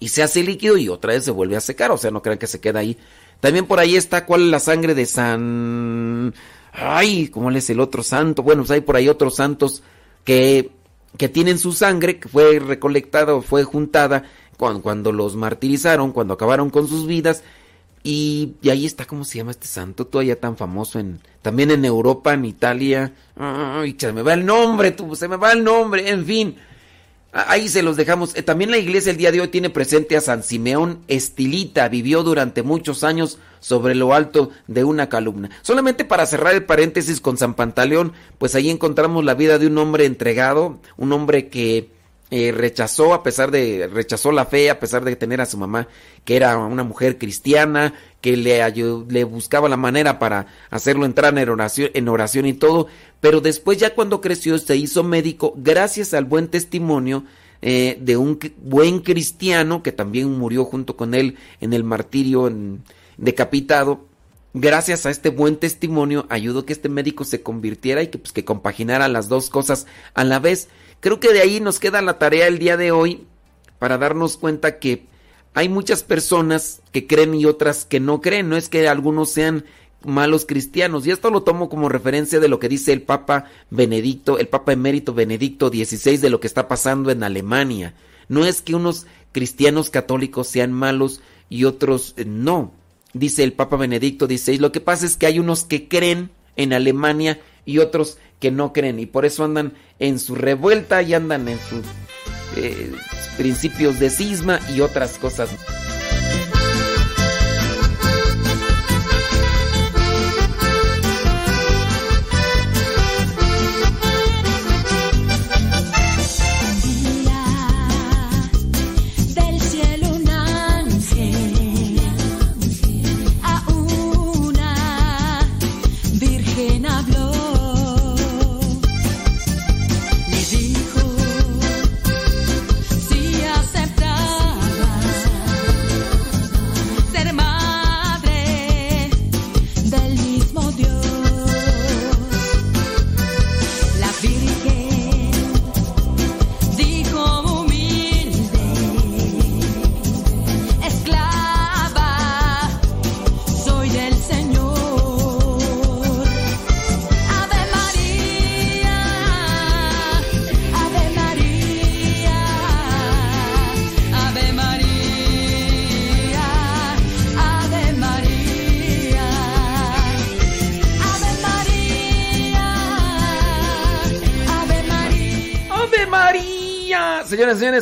y se hace líquido y otra vez se vuelve a secar, o sea, no crean que se queda ahí. También por ahí está cuál es la sangre de San... Ay, ¿cómo es el otro santo? Bueno, pues hay por ahí otros santos que, que tienen su sangre, que fue recolectada o fue juntada cuando, los martirizaron, cuando acabaron con sus vidas. Y, ahí está, ¿cómo se llama este santo? Todavía tan famoso en también en Europa, en Italia. Ay, se me va el nombre, tú, se me va el nombre, en fin. Ahí se los dejamos. Eh, También la iglesia el día de hoy tiene presente a San Simeón Estilita. Vivió durante muchos años sobre lo alto de una columna. Solamente para cerrar el paréntesis con San Pantaleón, pues ahí encontramos la vida de un hombre entregado, un hombre que eh, rechazó a pesar de rechazó la fe a pesar de tener a su mamá que era una mujer cristiana que le ayu- le buscaba la manera para hacerlo entrar en oración en oración y todo pero después ya cuando creció se hizo médico gracias al buen testimonio eh, de un buen cristiano que también murió junto con él en el martirio en- decapitado gracias a este buen testimonio ayudó que este médico se convirtiera y que pues que compaginara las dos cosas a la vez. Creo que de ahí nos queda la tarea el día de hoy para darnos cuenta que hay muchas personas que creen y otras que no creen, no es que algunos sean malos cristianos. Y esto lo tomo como referencia de lo que dice el Papa Benedicto, el Papa emérito Benedicto XVI de lo que está pasando en Alemania. No es que unos cristianos católicos sean malos y otros eh, no. Dice el Papa Benedicto XVI, lo que pasa es que hay unos que creen en Alemania y otros que no creen y por eso andan en su revuelta y andan en sus eh, principios de cisma y otras cosas.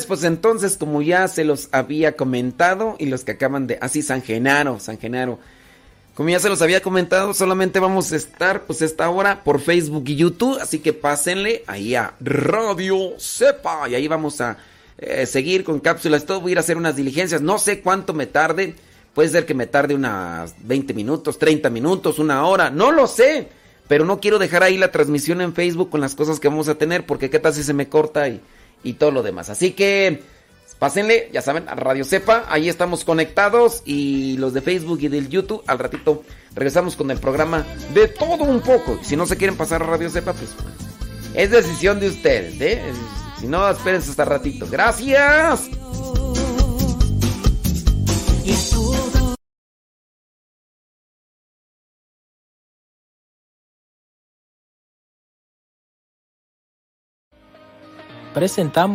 Pues entonces, como ya se los había comentado, y los que acaban de. Así, San Genaro, San Genaro. Como ya se los había comentado, solamente vamos a estar, pues, esta hora por Facebook y YouTube. Así que pásenle ahí a Radio Sepa. Y ahí vamos a eh, seguir con cápsulas. Todo voy a ir a hacer unas diligencias. No sé cuánto me tarde. Puede ser que me tarde unas 20 minutos, 30 minutos, una hora. No lo sé. Pero no quiero dejar ahí la transmisión en Facebook con las cosas que vamos a tener. Porque qué tal si se me corta y, y todo lo demás. Así que pásenle, ya saben, a Radio Sepa. Ahí estamos conectados. Y los de Facebook y del YouTube, al ratito regresamos con el programa de todo un poco. Si no se quieren pasar a Radio Sepa, pues es decisión de ustedes, ¿eh? Si no, espérense hasta ratito. Gracias. Presentamos